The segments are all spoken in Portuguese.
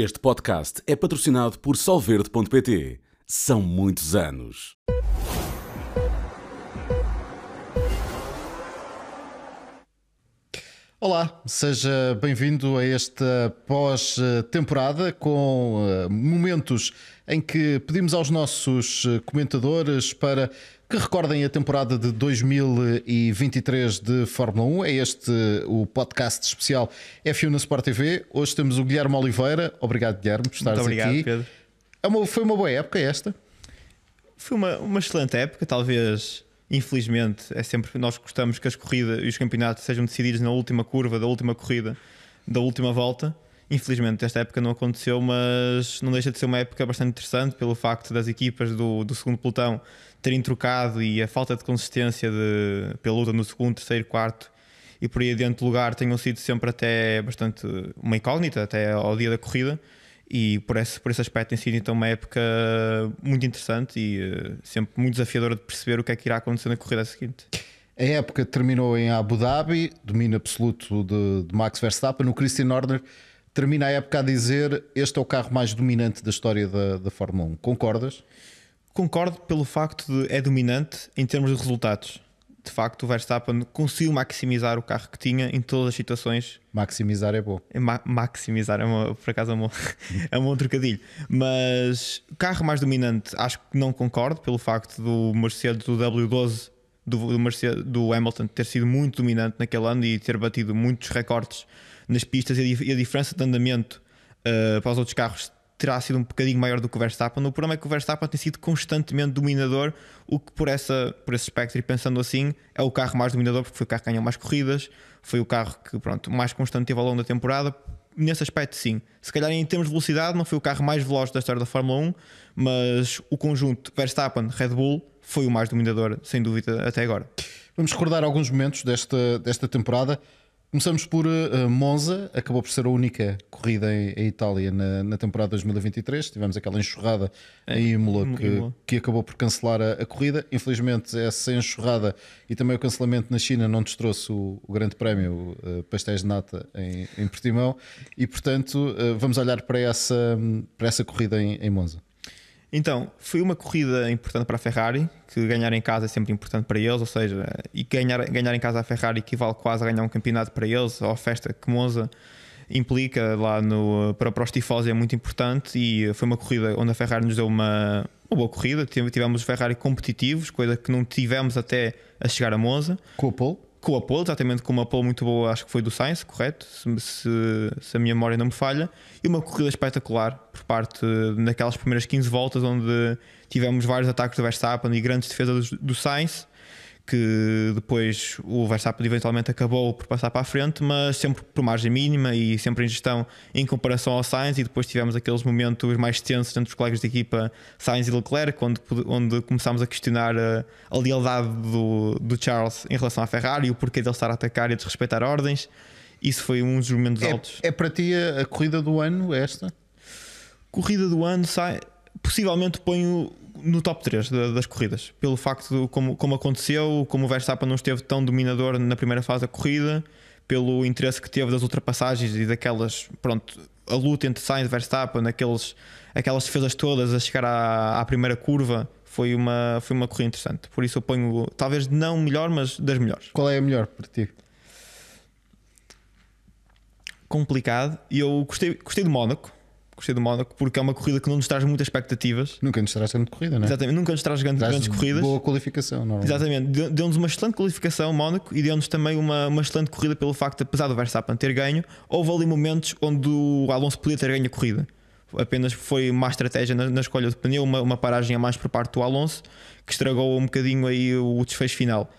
Este podcast é patrocinado por Solverde.pt. São muitos anos. Olá, seja bem-vindo a esta pós-temporada com uh, momentos em que pedimos aos nossos uh, comentadores para que recordem a temporada de 2023 de Fórmula 1. É este o podcast especial F1 na Sport TV. Hoje temos o Guilherme Oliveira. Obrigado, Guilherme, por estares Muito obrigado, aqui. Pedro. É uma- foi uma boa época esta. Foi uma, uma excelente época, talvez, infelizmente, é sempre nós gostamos que as corridas e os campeonatos sejam decididos na última curva da última corrida, da última volta. Infelizmente, esta época não aconteceu, mas não deixa de ser uma época bastante interessante pelo facto das equipas do, do segundo pelotão terem trocado e a falta de consistência de, pela luta no segundo, terceiro, quarto e por aí adiante lugar tenham sido sempre até bastante uma incógnita, até ao dia da corrida. E por esse, por esse aspecto tem sido então uma época muito interessante e eh, sempre muito desafiadora de perceber o que é que irá acontecer na corrida seguinte. A época terminou em Abu Dhabi, domínio absoluto de, de Max Verstappen. O Christian Horner termina a época a dizer: Este é o carro mais dominante da história da, da Fórmula 1. Concordas? Concordo pelo facto de é dominante em termos de resultados. De facto, o Verstappen conseguiu maximizar o carro que tinha em todas as situações Maximizar é bom. Ma- maximizar, é uma, por acaso é um, bom- é um bom trocadilho. Mas carro mais dominante, acho que não concordo pelo facto do Mercedes do W12 do, do, Mercedes, do Hamilton ter sido muito dominante naquele ano e ter batido muitos recordes nas pistas e a, e a diferença de andamento eh, para os outros carros terá sido um bocadinho maior do que o Verstappen. O problema é que o Verstappen tem sido constantemente dominador, o que por, essa, por esse espectro e pensando assim é o carro mais dominador porque foi o carro que ganhou mais corridas, foi o carro que pronto, mais constante teve ao longo da temporada. Nesse aspecto, sim. Se calhar em termos de velocidade, não foi o carro mais veloz da história da Fórmula 1, mas o conjunto Verstappen-Red Bull foi o mais dominador, sem dúvida, até agora. Vamos recordar alguns momentos desta, desta temporada. Começamos por uh, Monza, acabou por ser a única corrida em, em Itália na, na temporada 2023. Tivemos aquela enxurrada em Imola que, que acabou por cancelar a, a corrida. Infelizmente, essa enxurrada e também o cancelamento na China não nos trouxe o, o grande prémio uh, Pastéis de Nata em, em Portimão e, portanto, uh, vamos olhar para essa, para essa corrida em, em Monza. Então, foi uma corrida importante para a Ferrari, que ganhar em casa é sempre importante para eles, ou seja, e ganhar, ganhar em casa a Ferrari equivale quase a ganhar um campeonato para eles, ou a festa que Monza implica lá no, para, para os tifosi é muito importante e foi uma corrida onde a Ferrari nos deu uma, uma boa corrida, Tive- tivemos os Ferrari competitivos, coisa que não tivemos até a chegar a Monza. Com o Paul, com a pole, exatamente com uma pole muito boa, acho que foi do Sainz, correto? Se, se- se a minha memória não me falha, e uma corrida espetacular por parte naquelas primeiras 15 voltas, onde tivemos vários ataques do Verstappen e grandes defesas do, do Sainz, que depois o Verstappen eventualmente acabou por passar para a frente, mas sempre por margem mínima e sempre em gestão em comparação ao Sainz, e depois tivemos aqueles momentos mais tensos entre os colegas de equipa Sainz e Leclerc, onde, onde começámos a questionar a, a lealdade do, do Charles em relação à Ferrari o porquê dele estar a atacar e a desrespeitar ordens. Isso foi um dos momentos altos. é, é para ti a, a corrida do ano esta? Corrida do ano sai, possivelmente ponho no top 3 da- das corridas, pelo facto de como, como aconteceu, como o Verstappen não esteve tão dominador na primeira fase da corrida, pelo interesse que teve das ultrapassagens e daquelas, pronto, a luta entre Sainz e Verstappen, aqueles, aquelas defesas todas a chegar à, à primeira curva, foi uma, foi uma corrida interessante. Por isso eu ponho, talvez não melhor, mas das melhores. Qual é a melhor para ti? Complicado. E eu gostei, gostei de Mónaco. Gostei de Mónaco porque é uma corrida que não nos traz muitas expectativas. Nunca nos traz grande corrida, não é? Exatamente, nunca nos traz grandes, Traz grandes corridas. Boa qualificação, não é? Exatamente, Deu- deu-nos uma excelente qualificação, Mónaco, e deu-nos também uma, uma excelente corrida pelo facto de, apesar do Verstappen ter ganho, houve ali momentos onde o Alonso podia ter ganho a corrida. Apenas foi má estratégia na, na escolha de pneu, uma, uma paragem a mais por parte do Alonso, que estragou um bocadinho aí o desfecho final.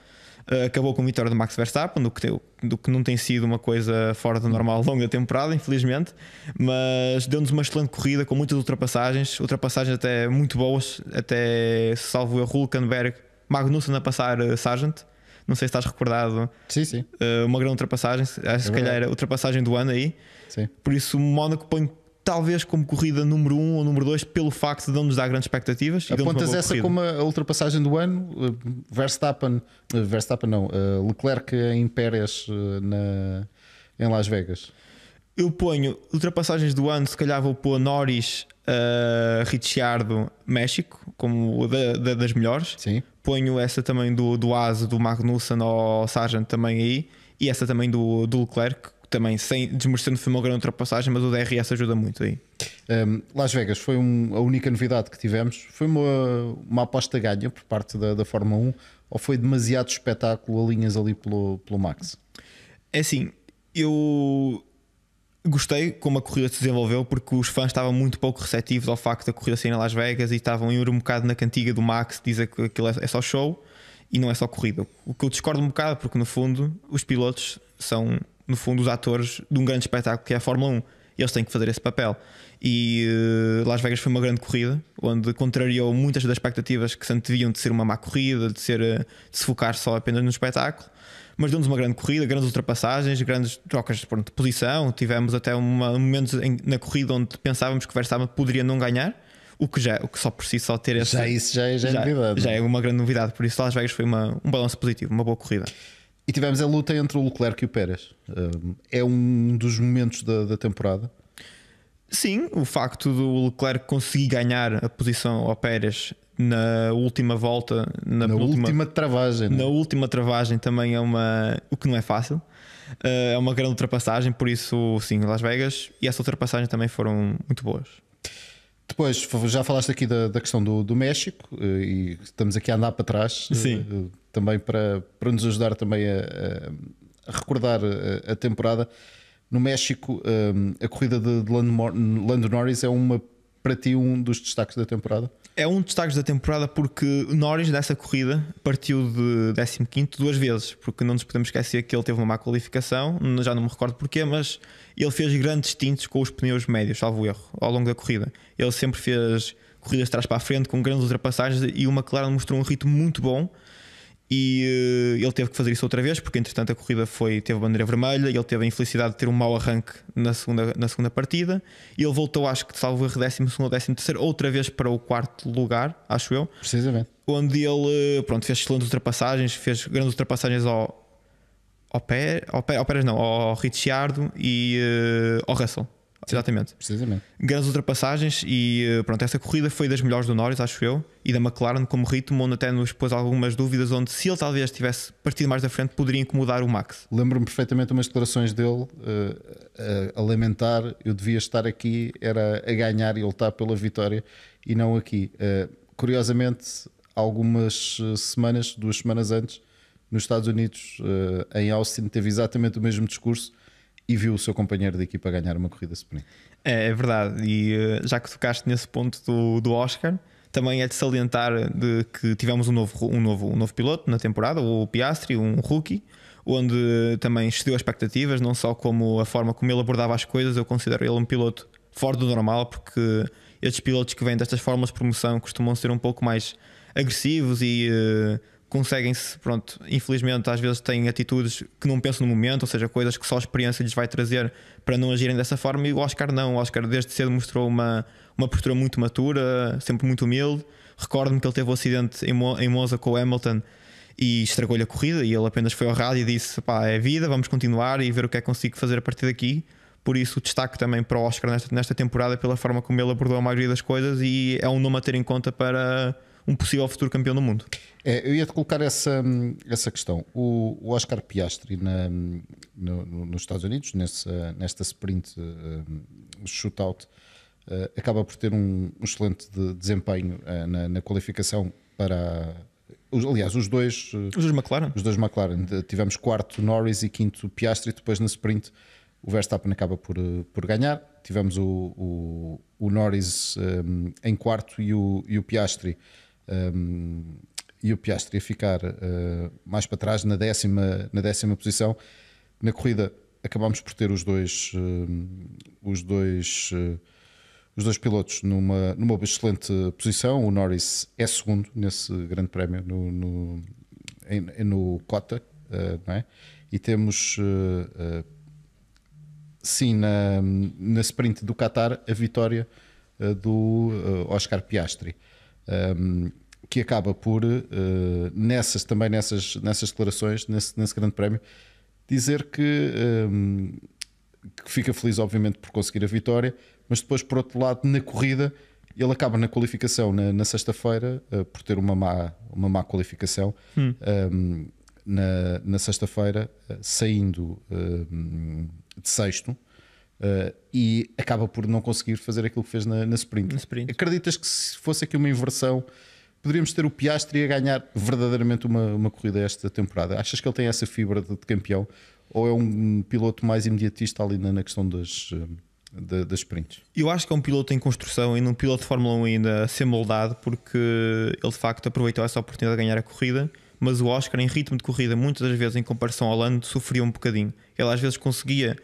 Uh, acabou com a vitória de Max Verstappen, do que, teu- do que não tem sido uma coisa fora do normal ao longo da temporada, infelizmente, mas deu-nos uma excelente corrida com muitas ultrapassagens, ultrapassagens até muito boas, até salvo erro Hulkenberg, Magnussen a passar uh, Sargent, não sei se estás recordado, Sim, sim, uh, uma grande ultrapassagem, acho que se calhar a ultrapassagem do ano aí, sim. por isso o Mónaco põe talvez como corrida número 1 um ou número 2 pelo facto de não nos dar grandes expectativas. e Apontas essa corrida. como a ultrapassagem do ano? Uh, Verstappen, uh, Verstappen não, uh, Leclerc em Pérez na, em Las Vegas. Eu ponho ultrapassagens do ano, se calhar vou pôr Norris, uh, Ricciardo, México, como da, da, das melhores. Sim. Ponho essa também do, do Asa, do Magnussen ou Sargent também aí. E essa também do, do Leclerc, também sem desmerecendo foi uma grande ultrapassagem, mas o DRS ajuda muito aí. Um, Las Vegas foi um, a única novidade que tivemos. Foi uma, uma aposta ganha por parte da, da Fórmula 1 ou foi demasiado espetáculo a linhas ali pelo, pelo Max? É assim, eu gostei como a corrida se desenvolveu porque os fãs estavam muito pouco receptivos ao facto da corrida sair em Las Vegas e estavam ir um bocado na cantiga do Max, dizer que aquilo é, é só show e não é só corrida. O que eu discordo um bocado, porque no fundo os pilotos são, no fundo, os atores de um grande espetáculo que é a Fórmula 1. E eles têm que fazer esse papel. E uh, Las Vegas foi uma grande corrida, onde contrariou muitas das expectativas que se anteviam de ser uma má corrida, de, ser, uh, de se focar só apenas no espetáculo mas deu-nos uma grande corrida, grandes ultrapassagens, grandes trocas pronto, de posição. Tivemos até uma, momentos em, na corrida onde pensávamos que o Verstappen poderia não ganhar. O que, já, o que só por si só ter esse. Já isso já é, já é já, novidade. Já é uma grande novidade. Por isso, Las Vegas foi uma, um balanço positivo, uma boa corrida. E tivemos a luta entre o Leclerc e o Pérez. É um dos momentos da, da temporada. Sim, o facto do Leclerc conseguir ganhar a posição ao Pérez na última volta, na, na última travagem, né? na última travagem também é uma o que não é fácil. Uh, é uma grande ultrapassagem, por isso sim, Las Vegas e essa ultrapassagem também foram muito boas. Depois já falaste aqui da, da questão do, do México eh, e estamos aqui a andar para trás eh, sim. Também para, para nos ajudar também a, a recordar a, a, temporada. No México, a corrida de, Lando Norris é uma para ti um dos destaques da temporada? É um dos destaques da temporada porque Norris dessa corrida partiu de 15 duas vezes, porque não nos podemos esquecer que ele teve uma má qualificação, já não me recordo porquê, mas ele fez grandes tintos com os pneus médios, salvo erro, ao longo da corrida. Ele sempre fez corridas de trás para a frente com grandes ultrapassagens e o McLaren mostrou um ritmo muito bom e uh, ele teve que fazer isso outra vez porque entretanto a corrida foi teve bandeira vermelha e ele teve a infelicidade de ter um mau arranque na segunda, na segunda partida. E ele voltou acho que salvo erro décimo segundo ou décimo terceiro outra vez para o quarto lugar acho eu. Precisamente. Onde ele pronto fez excelentes ultrapassagens fez grandes ultrapassagens ao ao, pé, ao, pé, ao Pérez não ao Ricciardo e uh, ao Russell Exatamente. Precisamente. Grandes ultrapassagens e eh, pronto, essa corrida foi das melhores do Norris, acho eu, e da McLaren como ritmo, onde até nos pôs algumas dúvidas, onde se ele talvez tivesse partido mais da frente, poderia incomodar o Max. Lembro-me perfeitamente umas declarações dele uh, a, a lamentar: eu devia estar aqui, era a ganhar e lutar pela vitória, e não aqui. Uh, curiosamente, algumas semanas, duas semanas antes, nos Estados Unidos, em Austin, teve exatamente o mesmo discurso e viu o seu companheiro de equipa ganhar uma corrida sprint. É, é verdade, e uh, já que tocaste nesse ponto do, do Oscar, também é de salientar de que tivemos um novo, um, novo, um novo piloto na temporada, o Piastri, um rookie, onde também excedeu as expectativas, não só como a forma como ele abordava as coisas, eu considero ele um piloto fora do normal, porque estes pilotos que vêm destas formas de promoção costumam ser um pouco mais agressivos e uh, conseguem-se, pronto, infelizmente às vezes têm atitudes que não pensam no momento, ou seja, coisas que só a experiência lhes vai trazer para não agirem dessa forma. E o Oscar não, o Oscar desde cedo mostrou uma, uma postura muito matura, sempre muito humilde. Recordo-me que ele teve o um acidente em, Mo, em Monza com o Hamilton e estragou-lhe a corrida. E ele apenas foi ao rádio e disse: pá, é vida, vamos continuar e ver o que é que consigo fazer a partir daqui. Por isso, destaque também para o Oscar nesta, nesta temporada, pela forma como ele abordou a maioria das coisas, e é um nome a ter em conta para um possível futuro campeão do mundo. É, eu ia-te colocar essa, essa questão. O, o Oscar Piastri na, no, nos Estados Unidos, nessa, nesta sprint uh, shootout, uh, acaba por ter um, um excelente de desempenho uh, na, na, qualificação para. Os, aliás, os dois. os dois McLaren. Os dois McLaren. Tivemos quarto Norris e quinto Piastri. Depois na sprint o Verstappen acaba por, por ganhar. Tivemos o, o, o Norris um, em quarto e o, e o Piastri um, e o Piastri a ficar uh, mais para trás na décima, na décima posição. Na corrida acabámos por ter os dois, uh, os dois, uh, os dois pilotos numa, numa excelente posição. O Norris é segundo nesse grande prémio no, no, em, no Cota, não é? E temos sim na, na sprint do Qatar a vitória do Oscar Piastri um, que acaba por, uh, nessas, também nessas, nessas declarações, nesse, nesse grande prémio, dizer que um, que fica feliz, obviamente, por conseguir a vitória, mas depois, por outro lado, na corrida, ele acaba na qualificação na, na sexta-feira, uh, por ter uma má, uma má qualificação. Hum. Um, na, na sexta-feira, uh, saindo de sexto, uh, e acaba por não conseguir fazer aquilo que fez na, na, sprint. na sprint. Acreditas que se fosse aqui uma inversão, poderíamos ter o Piastri a ganhar verdadeiramente uma, uma corrida esta temporada? Achas que ele tem essa fibra de, de campeão? Ou é um piloto mais imediatista ali na, na questão das, uh, das sprints? Eu acho que é um piloto em construção e um piloto de Fórmula 1 ainda a ser moldado porque ele de facto aproveitou essa oportunidade de ganhar a corrida mas o Oscar em ritmo de corrida, muitas das vezes em comparação ao Lando, sofria um bocadinho. Ele às vezes conseguia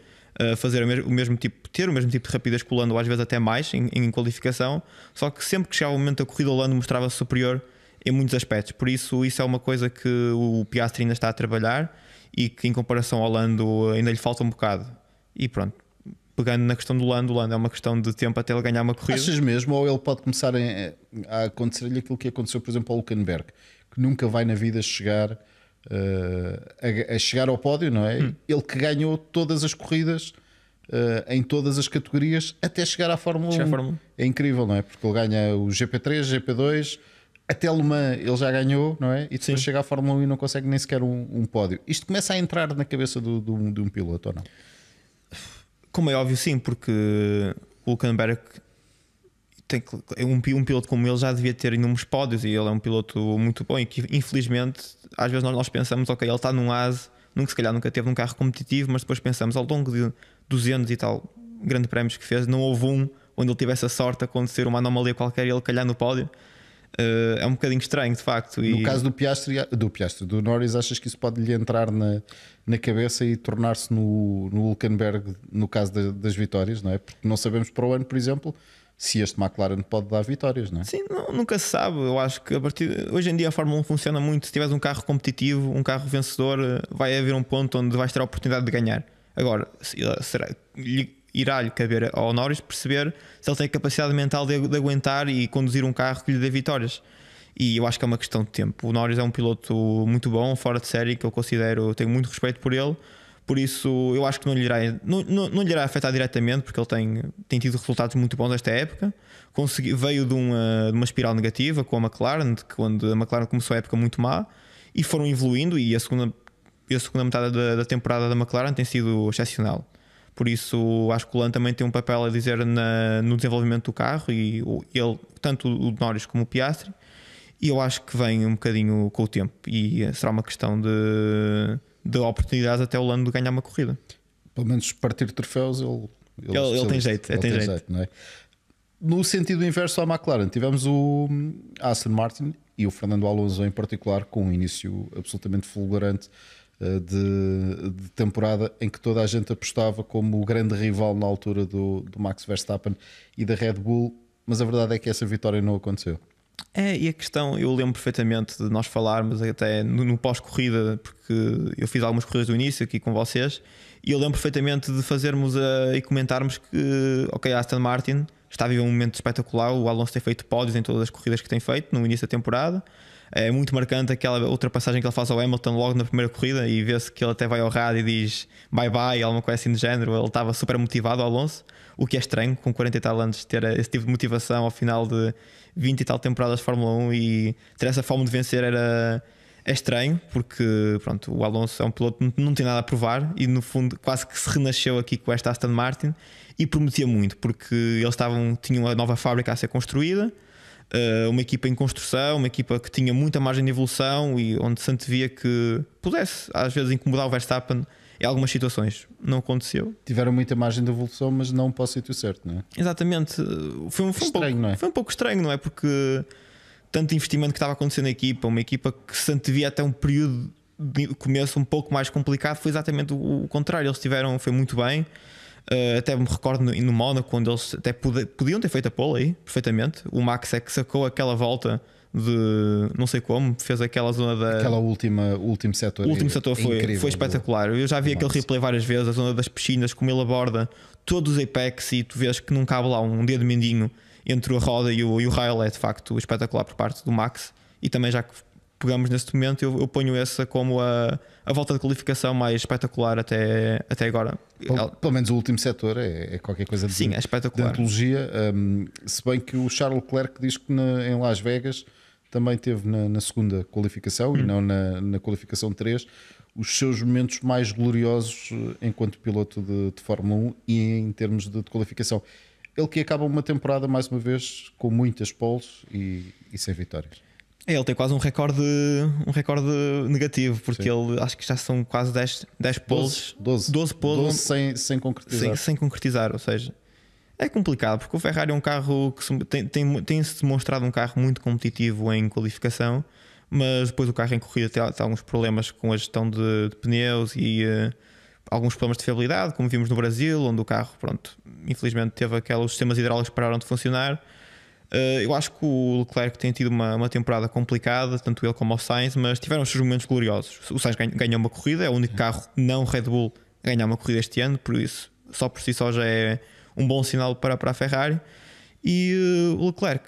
fazer o mesmo tipo, ter o mesmo tipo de rapidez que o Lando, às vezes até mais em, em qualificação, só que sempre que chegava o momento da corrida, o Lando mostrava-se superior em muitos aspectos. Por isso, isso é uma coisa que o Piastri ainda está a trabalhar e que em comparação ao Lando ainda lhe falta um bocado. E pronto, pegando na questão do Lando, o Lando é uma questão de tempo até ele ganhar uma corrida. Achas mesmo? Ou ele pode começar a, acontecer-lhe aquilo que aconteceu, por exemplo, ao Luckenberg? que nunca vai na vida chegar uh, a, a, chegar ao pódio, não é? Hum. Ele que ganhou todas as corridas uh, em todas as categorias até chegar à Fórmula 1. Fórmula. É incrível, não é? Porque ele ganha o GP3, GP2, até Le Mans ele já ganhou, não é? E depois Sim. chega à Fórmula 1 e não consegue nem sequer um, um pódio. Isto começa a entrar na cabeça do, do, de um piloto ou não? Como é óbvio, sim, porque o Hulkenberg tem, um, um piloto como ele já devia ter inúmeros pódios e ele é um piloto muito bom e que infelizmente às vezes nós, nós pensamos, ok, ele está num ASE, nunca, se calhar nunca teve um carro competitivo, mas depois pensamos ao longo de 200 e tal grandes prémios que fez, não houve um onde ele tivesse a sorte de acontecer uma anomalia qualquer e ele calhar no pódio. Uh, é um bocadinho estranho, de facto. E... No caso do Piastri, do Piastri, do Norris, achas que isso pode lhe entrar na, na cabeça e tornar-se no, no Hulkenberg no caso de, das vitórias, não é? Porque não sabemos para o ano, por exemplo, se este McLaren pode dar vitórias, não é? Sim, não, nunca se sabe. Eu acho que a partir hoje em dia a Fórmula 1 funciona muito. Se tiveres um carro competitivo, um carro vencedor, vai haver um ponto onde vais ter a oportunidade de ganhar. Agora, será, irá-lhe caber ao Norris perceber se ele tem capacidade mental de, de, aguentar e conduzir um carro que lhe dê vitórias. E eu acho que é uma questão de tempo. O Norris é um piloto muito bom, fora de série, que eu considero, tenho muito respeito por ele por isso, eu acho que não lhe irá, não, não, não lhe irá afetar diretamente, porque ele tem, tem tido resultados muito bons nesta época. Consegui, veio de uma, de uma espiral negativa com a McLaren, de quando a McLaren começou a época muito má, e foram evoluindo. E a segunda, a segunda metade da, da temporada da McLaren tem sido excepcional. Por isso, acho que o Lan também tem um papel a dizer na, no desenvolvimento do carro, e ele, tanto o Norris como o Piastri. E eu acho que vem um bocadinho com o tempo, e será uma questão de de oportunidades até o Lando ganhar uma corrida. Pelo menos partir troféus ele, ele, ele, ele tem jeito, ele tem, tem jeito. é? No sentido inverso à McLaren, tivemos o Aston Martin e o Fernando Alonso em particular com um início absolutamente fulgurante eh, de, de, temporada em que toda a gente apostava como o grande rival na altura do, do Max Verstappen e da Red Bull, mas a verdade é que essa vitória não aconteceu. É, e a questão, eu lembro perfeitamente de nós falarmos até no, no pós-corrida, porque eu fiz algumas corridas do início aqui com vocês, e eu lembro perfeitamente de fazermos a, e comentarmos que, ok, Aston Martin está a viver um momento espetacular, o Alonso tem feito pódios em todas as corridas que tem feito no início da temporada. É muito marcante aquela ultrapassagem que ele faz ao Hamilton logo na primeira corrida e vê-se que ele até vai ao rádio e diz bye bye, alguma coisa assim do género. Ele estava super motivado, Alonso, o que é estranho, com 40 e tal anos, ter esse tipo de motivação ao final de 20 e tal temporadas de Fórmula 1 e ter essa fome de vencer era é estranho, porque pronto, o Alonso é um piloto que não tem nada a provar e no fundo quase que se renasceu aqui com esta Aston Martin e prometia muito, porque eles estavam, tinham uma nova fábrica a ser construída, eh, uma equipa em construção, uma equipa que tinha muita margem de evolução e onde se antevia que pudesse às vezes incomodar o Verstappen em algumas situações. Não aconteceu. Tiveram muita margem de evolução, mas não para o sítio certo, não é? Exatamente. Foi um, foi estranho, um pouco, não é? Foi um pouco estranho, não é? Porque tanto investimento que estava acontecendo na equipa, uma equipa que se antevia até um período de começo um pouco mais complicado, foi exatamente o, contrário. Eles tiveram, foi muito bem. Uh, até me recordo no, no Mónaco, quando eles até podiam ter feito a pole aí, perfeitamente. O Max é que sacou aquela volta de não sei como, fez aquela zona da. Aquela última, último setor. O último setor foi, incrível, foi espetacular. Eu já vi aquele replay várias vezes, a zona das piscinas, como ele aborda todos os apex e tu vês que não cabe lá um dedo mindinho entre a roda e o, e o rail. É de facto espetacular por parte do Max. E também já que pegamos neste momento, eu, eu ponho essa como a, a volta de qualificação mais espetacular até, até agora. Pelo, pelo menos o último setor é, é qualquer coisa de, Sim, é espetacular. de antologia. Um, se bem que o Charles Leclerc diz que na, em Las Vegas também teve na, na segunda qualificação hum. e não na, na qualificação 3 os seus momentos mais gloriosos eh, enquanto piloto de, de Fórmula 1 e em termos de, de, qualificação. Ele que acaba uma temporada, mais uma vez, com muitas poles e, e sem vitórias. É, ele tem quase um recorde, um recorde negativo, porque Sim. ele acho que já são quase 10, 10 poles. 12, 12, 12, 12 sem, sem concretizar. Sem, sem concretizar, ou seja, é complicado, porque o Ferrari é um carro que se, tem, tem, tem se demonstrado um carro muito competitivo em qualificação mas depois o carro em corrida tem, tem alguns problemas com a gestão de, de pneus e uh, alguns problemas de fiabilidade, como vimos no Brasil, onde o carro, pronto, infelizmente teve aqueles sistemas hidráulicos que pararam de funcionar. Uh, eu acho que o Leclerc tem tido uma, uma, temporada complicada, tanto ele como o Sainz, mas tiveram os seus momentos gloriosos. O Sainz ganhou uma corrida, é o único carro não Red Bull a ganhar uma corrida este ano, por isso, só por si só já é um bom sinal para, para a Ferrari. E uh, o Leclerc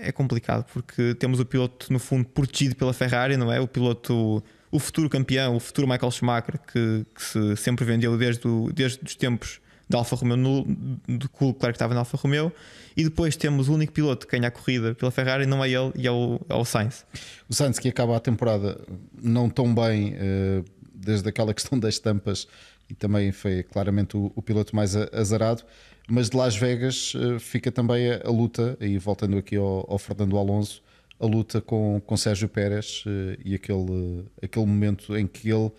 é complicado porque temos o piloto, no fundo, protegido pela Ferrari, não é? O piloto, o futuro campeão, o futuro Michael Schumacher, que, que se sempre vendeu desde, o, desde os tempos da Alfa Romeo, no, do que o Leclerc estava na Alfa Romeo, e depois temos o único piloto que ganha a corrida pela Ferrari, não é ele, e é o, é o Sainz. O Sainz que acaba a temporada não tão bem, uh, desde aquela questão das tampas, e também foi claramente o, o piloto mais azarado. Mas de Las Vegas uh, fica também a, luta, e voltando aqui ao, ao, Fernando Alonso, a luta com, com Sérgio Pérez uh, e aquele, aquele momento em que ele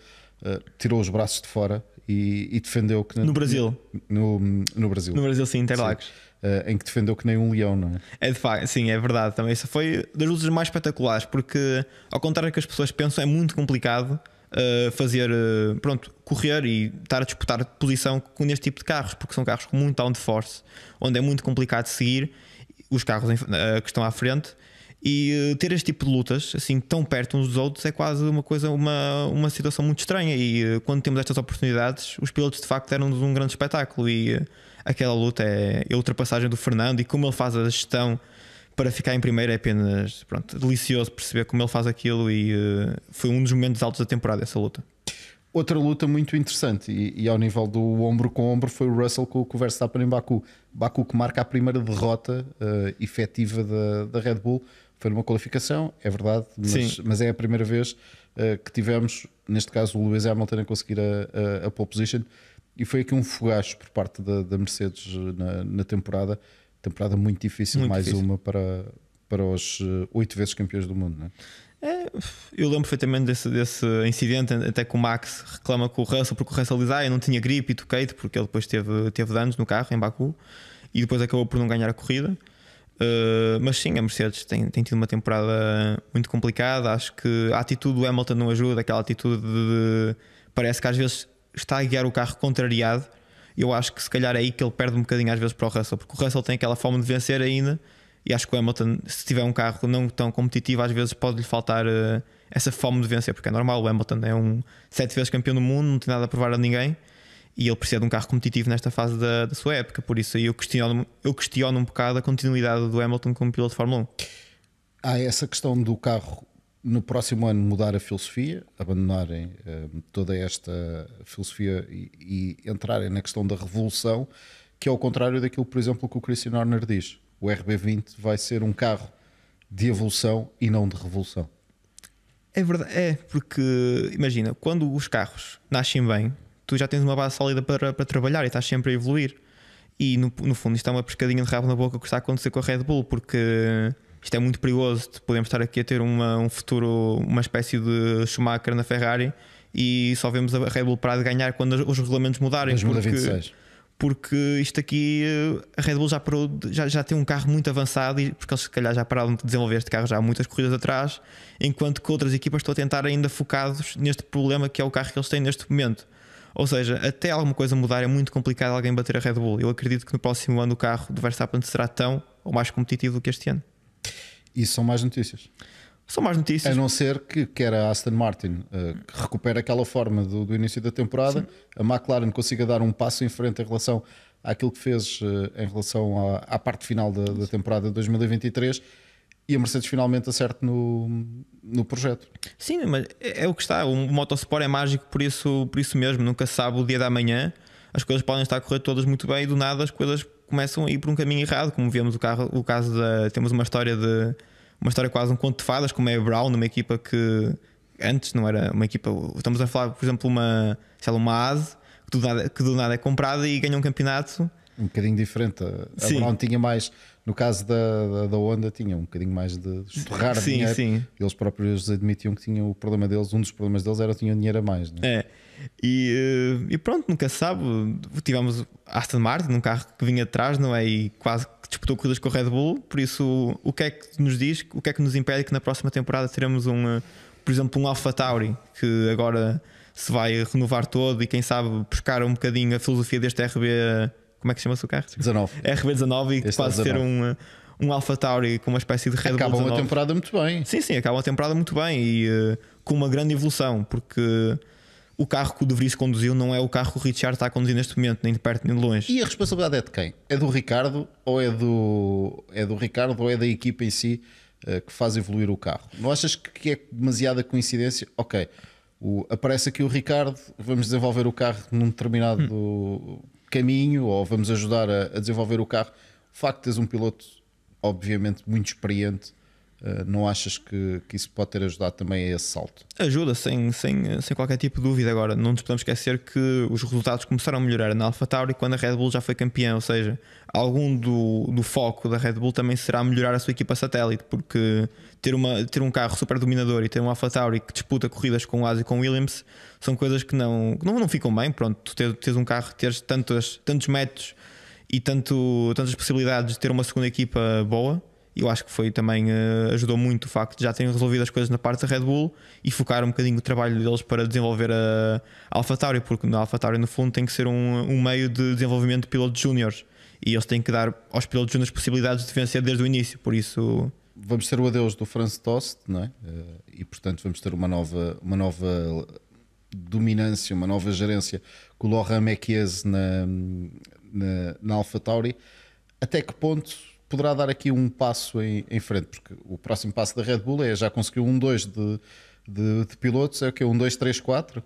tirou os braços de fora e, e defendeu que. No Brasil. No, no Brasil. No Brasil, sim, Interlagos. Sim. em que defendeu que nem um leão, não é? É de facto, sim, é verdade. Também isso foi das lutas mais espetaculares, porque ao contrário do que as pessoas pensam, é muito complicado uh, fazer, uh, pronto, correr e estar a disputar posição com este tipo de carros, porque são carros com muito downforce, onde é muito complicado seguir os carros uh, que estão à frente. E ter este tipo de lutas, assim, tão perto uns dos outros, é quase uma coisa, uma, uma situação muito estranha. E quando temos estas oportunidades, os pilotos de facto deram-nos um grande espetáculo. E aquela luta é a ultrapassagem do Fernando e como ele faz a gestão para ficar em primeiro é apenas pronto, delicioso perceber como ele faz aquilo e foi um dos momentos altos da temporada essa luta. Outra luta muito interessante e, e, ao nível do ombro com ombro foi o Russell com o Verstappen em Baku. Baku que marca a primeira derrota uh, efetiva da, da Red Bull. Foi numa qualificação, é verdade, mas, mas é a primeira vez uh, que tivemos, neste caso, o Lewis Hamilton a conseguir a, a, a pole position. E foi aqui um fogacho por parte da, da Mercedes na, na temporada temporada muito difícil, muito mais difícil. uma para, para os eh, oito vezes campeões do mundo, não é? É, eu lembro perfeitamente desse, desse incidente, até que o Max reclama com o Russell, porque o Russell diz: Ah, eu não tinha gripe e toquei-te, porque ele depois teve, teve danos no carro em Baku e depois acabou por não ganhar a corrida. Uh, mas sim, a Mercedes tem, tem tido uma temporada muito complicada. Acho que a atitude do Hamilton não ajuda, aquela atitude de, de parece que às vezes está a guiar o carro contrariado eu acho que se calhar é aí que ele perde um bocadinho às vezes para o Russell, porque o Russell tem aquela fome de vencer ainda. E acho que o Hamilton, se tiver um carro não tão competitivo, às vezes pode-lhe faltar uh, essa fome de vencer, porque é normal. O Hamilton é um sete vezes campeão do mundo, não tem nada a provar a ninguém e ele precisa de um carro competitivo nesta fase da, da sua época. Por isso, eu questiono, eu questiono um bocado a continuidade do Hamilton como piloto de Fórmula 1. Há essa questão do carro no próximo ano mudar a filosofia, abandonarem uh, toda esta filosofia e, e, entrarem na questão da revolução, que é ao contrário daquilo, por exemplo, que o Christian Horner diz. O RB20 vai ser um carro de evolução e não de revolução. É verdade, é, porque imagina, quando os carros nascem bem, tu já tens uma base sólida para, para trabalhar e estás sempre a evoluir. E no, no fundo, isto é uma pescadinha de rabo na boca que está a acontecer com a Red Bull, porque isto é muito perigoso. Podemos estar aqui a ter uma, um futuro, uma espécie de Schumacher na Ferrari e só vemos a Red Bull parar de ganhar quando os regulamentos mudarem. 2026. Porque, porque isto aqui, a Red Bull já, parou, já, já tem um carro muito avançado e porque eles se calhar já pararam de desenvolver este carro já há muitas corridas atrás, enquanto que outras equipas estão a tentar ainda focados neste problema que é o carro que eles têm neste momento. Ou seja, até alguma coisa mudar é muito complicado alguém bater a Red Bull. Eu acredito que no próximo ano o carro do Verstappen será tão ou mais competitivo do que este ano. E são mais notícias. São mais notícias. A não ser que quer a Aston Martin uh, que recupere aquela forma do, do início da temporada, Sim. a McLaren consiga dar um passo em frente em relação àquilo que fez uh, em relação à, à, parte final da, da temporada de 2023 e a Mercedes finalmente acerte no, no projeto. Sim, mas é, é o que está. O motosport é mágico por isso, por isso mesmo. Nunca se sabe o dia da manhã. As coisas podem estar a correr todas muito bem e do nada as coisas começam a ir por um caminho errado. Como vemos o, carro, o caso da. Temos uma história de. Uma história quase um conto de fadas, como é a Brown, uma equipa que antes não era uma equipa. Estamos a falar, por exemplo, uma, sei lá, uma ASE que do, nada, que do nada é comprada e ganha um campeonato. Um bocadinho diferente. A, a Brown tinha mais no caso da, da, da Honda, tinha um bocadinho mais de estorrar sim, dinheiro. Sim. Eles próprios admitiam que tinham o problema deles, um dos problemas deles era que tinham dinheiro a mais. Né? É. E, eh, e, pronto, nunca se sabe. Tivemos Aston Martin, num carro que vinha atrás, não é? E quase que disputou corridas com o Red Bull. Por isso, o que é que nos diz, o que é que nos impede que na próxima temporada teremos um, eh, por exemplo, um Alpha Tauri que agora se vai renovar todo e quem sabe buscar um bocadinho a filosofia deste RB como é que chama-se o carro? 19. RB19 e este quase ter um, um Alpha Tauri com uma espécie de Red Bull. Acabam a temporada muito bem. Sim, sim, acabam a temporada muito bem e uh, com uma grande evolução, porque o carro que o De Vries conduziu não é o carro que o Richard está a conduzir neste momento, nem de perto nem de longe. E a responsabilidade é de quem? É do Ricardo ou é do, é do Ricardo ou é da equipa em si uh, que faz evoluir o carro? Não achas que é demasiada coincidência? Ok, o, aparece aqui o Ricardo, vamos desenvolver o carro num determinado. Hum caminho ou vamos ajudar a, a desenvolver o carro. O facto de teres um piloto, obviamente, muito experiente, não achas que, que, isso pode ter ajudado também a esse salto? Ajuda, sem, sem, sem qualquer tipo de dúvida. Agora, não nos podemos esquecer que os resultados começaram a melhorar na AlphaTauri quando a Red Bull já foi campeã, ou seja, algum do, do foco da Red Bull também será melhorar a sua equipa satélite, porque ter, uma, ter um carro super dominador e ter um AlphaTauri que disputa corridas com o Asi e com o Williams são coisas que não, não, não ficam bem. Pronto, tu teres um carro, teres tantos, tantos métodos e tanto, tantas possibilidades de ter uma segunda equipa boa e eu acho que foi também uh, ajudou muito o facto de já terem resolvido as coisas na parte da Red Bull e focar um bocadinho o trabalho deles para desenvolver a, a AlphaTauri, porque na AlphaTauri no fundo tem que ser um, um meio de desenvolvimento de pilotos júniores e eles têm que dar aos pilotos júniores possibilidades de vencer desde o início, por isso vamos ter o adeus do Franz Tost, não é? Eh, e portanto vamos ter uma nova uma nova dominância, uma nova gerência com o Laurent Mekies na, na, na AlphaTauri. Até que ponto poderá dar aqui um passo em, em, frente, porque o próximo passo da Red Bull é já conseguiu um 2 de, de, de, pilotos, é o que? Um 2, 3, 4?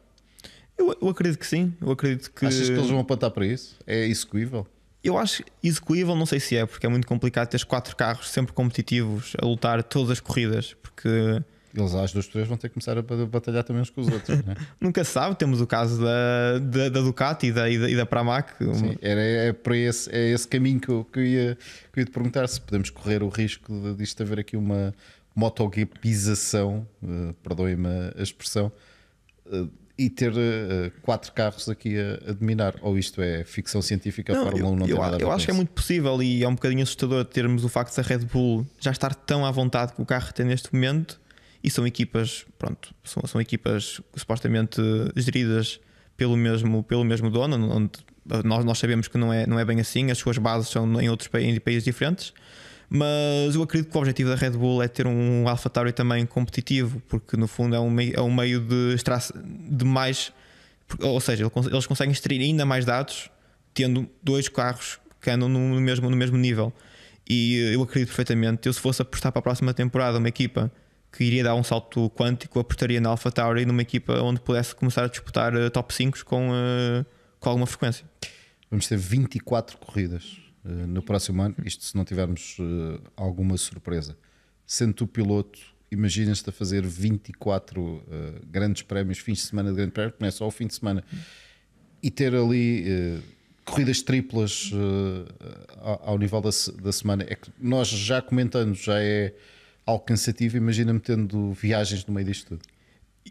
Eu, eu acredito que sim. Eu acredito que. Achas que eles vão apontar para isso? É execuível? Eu acho execuível, não sei se é, porque é muito complicado ter quatro carros sempre competitivos a lutar todas as corridas, porque eles às duas três vão ter que começar a batalhar também uns com os outros. Né? Nunca se sabe, temos o caso da, da, da Ducati e da, e da, e da Pramac. Sim, era, é, para esse, é esse caminho que eu, que, eu ia, que eu ia te perguntar se podemos correr o risco de, disto haver aqui uma motoguipização, uh, perdoem-me a expressão, uh, e ter uh, quatro carros aqui a, a, dominar. Ou isto é ficção científica, não, a Fórmula 1 não eu, tem nada a ver Eu acho que é muito possível e é um bocadinho assustador termos o facto da Red Bull já estar tão à vontade que o carro tem neste momento e são equipas, pronto, são, são equipas supostamente geridas pelo mesmo, pelo mesmo dono, onde nós, nós sabemos que não é, não é bem assim, as suas bases são em outros em países diferentes. Mas eu acredito que o objetivo da Red Bull é ter um AlphaTauri também competitivo, porque no fundo é um meio, é um meio de, de mais, ou seja, eles conseguem extrair ainda mais dados tendo dois carros que andam no mesmo, no mesmo nível. E eu acredito perfeitamente, eu se fosse apostar para a próxima temporada uma equipa que iria dar um salto quântico, apostaria na AlphaTauri numa equipa onde pudesse começar a disputar uh, top 5 com, uh, com alguma frequência. Vamos ter 24 corridas uh, no próximo ano, isto se não tivermos alguma surpresa. Sendo tu piloto, imaginas-te a fazer 24 grandes prémios, fins de semana de grande prémio, não é só o fim de semana, e ter ali corridas triplas ao, ao nível da, da semana. É que nós já comentando, já é algo cansativo, imagina-me tendo viagens no meio disto tudo.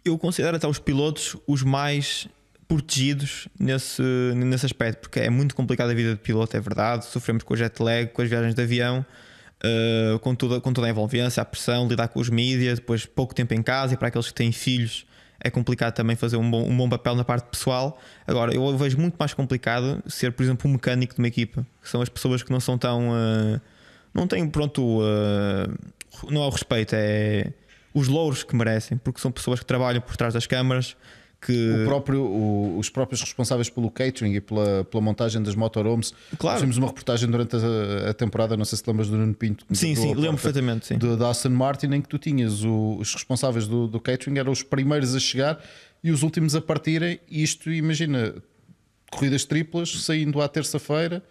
Eu considero até os pilotos os mais protegidos nesse, nesse aspecto, porque é muito complicada a vida de piloto, é verdade. Sofremos com o jet lag, com as viagens de avião, uh, com, toda, com toda a envolvência, a pressão, lidar com os mídias, depois pouco tempo em casa e para aqueles que têm filhos é complicado também fazer um bom, um bom papel na parte pessoal. Agora, eu vejo muito mais complicado ser, por exemplo, um mecânico de uma equipa, que são as pessoas que não são tão. Uh, não têm, pronto. Uh, não é o respeito, é os louros que merecem, porque são pessoas que trabalham por trás das câmaras, que o próprio, o, os próprios responsáveis pelo catering e pela, pela montagem das motorhomes. Claro. Fizemos uma reportagem durante a, a, temporada, não sei se lembras do Nuno Pinto. Sim, sim, lembro perfeitamente. Sim. Da Aston Martin, em que tu tinhas o, os responsáveis do, do catering, eram os primeiros a chegar e os últimos a partirem. Isto, imagina, corridas triplas saindo à terça-feira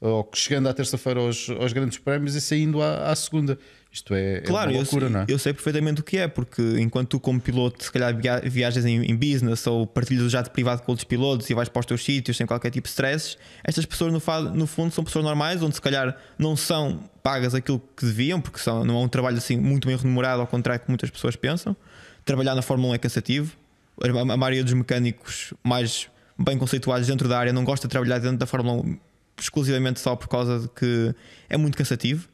ou chegando à terça-feira aos, aos, grandes prémios e saindo à, à segunda. Isto é, claro, é uma loucura, eu, não é? Eu sei perfeitamente o que é, porque enquanto tu, como piloto, se calhar viajas em, em business ou partilhas o jato privado com outros pilotos e vais para os teus sítios sem qualquer tipo de stress, estas pessoas, no, no fundo, são pessoas normais, onde se calhar não são pagas aquilo que deviam, porque são, não é um trabalho assim muito bem remunerado, ao contrário que muitas pessoas pensam. Trabalhar na Fórmula 1 é cansativo. A, a maioria dos mecânicos mais bem conceituados dentro da área não gosta de trabalhar dentro da Fórmula 1 exclusivamente só por causa de que é muito cansativo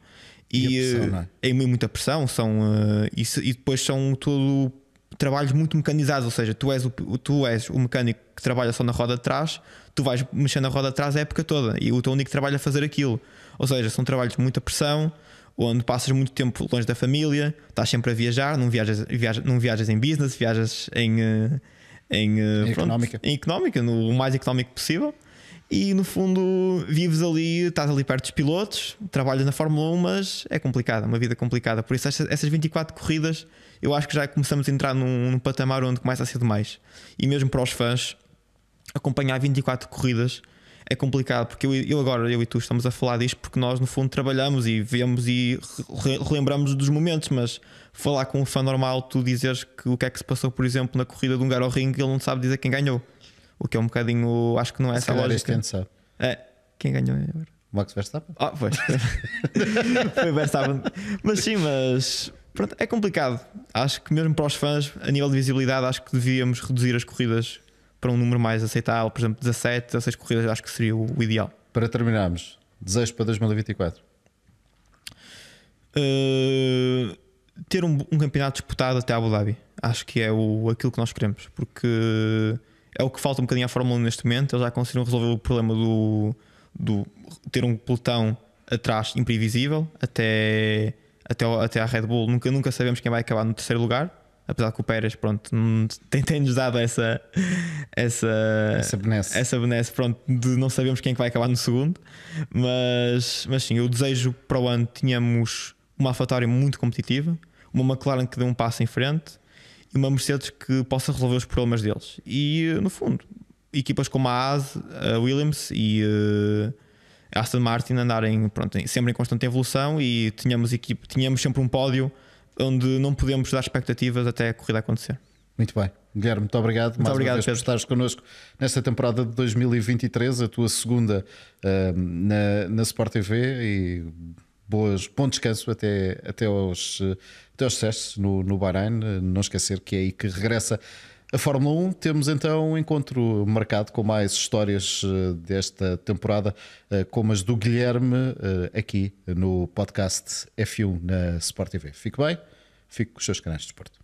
e, e pressão, é? é? muita pressão. São, uh, e, e, depois são todo trabalhos muito mecanizados, ou seja, tu és, o, tu és o mecânico que trabalha só na roda de trás, tu vais mexer na roda de trás a época toda e o teu único trabalho é fazer aquilo. Ou seja, são trabalhos de muita pressão, onde passas muito tempo longe da família, estás sempre a viajar, não viajas, viajas, não viajas em business, viajas em, uh, em, em, pronto, económica. em económica, no mais económico possível e no fundo vives ali, estás ali perto dos pilotos, trabalhas na Fórmula 1, mas é complicado, é uma vida complicada. Por isso, essas 24 corridas, eu acho que já começamos a entrar num, num patamar onde começa a ser demais. E mesmo para os fãs, acompanhar 24 corridas é complicado, porque eu, eu, agora, eu e tu estamos a falar disto porque nós no fundo trabalhamos e vemos e relembramos dos momentos, mas falar com um fã normal, tu dizeres que o que é que se passou, por exemplo, na corrida de um Garo Ring, ele não sabe dizer quem ganhou. O que é um bocadinho. Acho que não é essa a lógica. Ano sabe. É. Quem ganhou agora? Max Verstappen? Ah, pois. Foi Verstappen. Mas sim, mas. Pronto, é complicado. Acho que mesmo para os fãs, a nível de visibilidade, acho que devíamos reduzir as corridas para um número mais aceitável. Por exemplo, 17, 16 corridas, acho que seria o ideal. Para terminarmos, desejo para 2024? Uh, ter um, um, campeonato disputado até Abu Dhabi. Acho que é o, aquilo que nós queremos. Porque é o que falta um bocadinho à Fórmula 1 neste momento. Eles já conseguiram resolver o problema do, do ter um pelotão atrás imprevisível até, até, até a Red Bull. Nunca, nunca sabemos quem vai acabar no terceiro lugar. Apesar que o Pérez pronto, tem, tem-nos dado essa, essa, essa benesse. essa benesse pronto, de não sabemos quem é vai acabar no segundo. Mas, mas sim, eu desejo para o ano tínhamos uma AlphaTauri muito competitiva, uma McLaren que dê um passo em frente e uma Mercedes que possa resolver os problemas deles. E no fundo, equipas como a Haas, a Williams e uh, a Aston Martin andarem pronto, sempre em constante evolução e tínhamos, equipe, tínhamos sempre um pódio onde não podemos dar expectativas até a corrida acontecer. Muito bem. Guilherme, muito obrigado muito mais obrigado, uma vez por estares connosco nesta temporada de 2023, a tua segunda uh, na, na Sport TV e boas, bom descanso até, até, aos, até aos sucessos no, no Bahrein. Não esquecer que é aí que regressa a Fórmula 1. Temos então um encontro marcado com mais histórias eh, desta temporada, eh, como as do Guilherme, eh, aqui no podcast F1 na Sport TV. Fique bem, fique com os seus canais de esporte.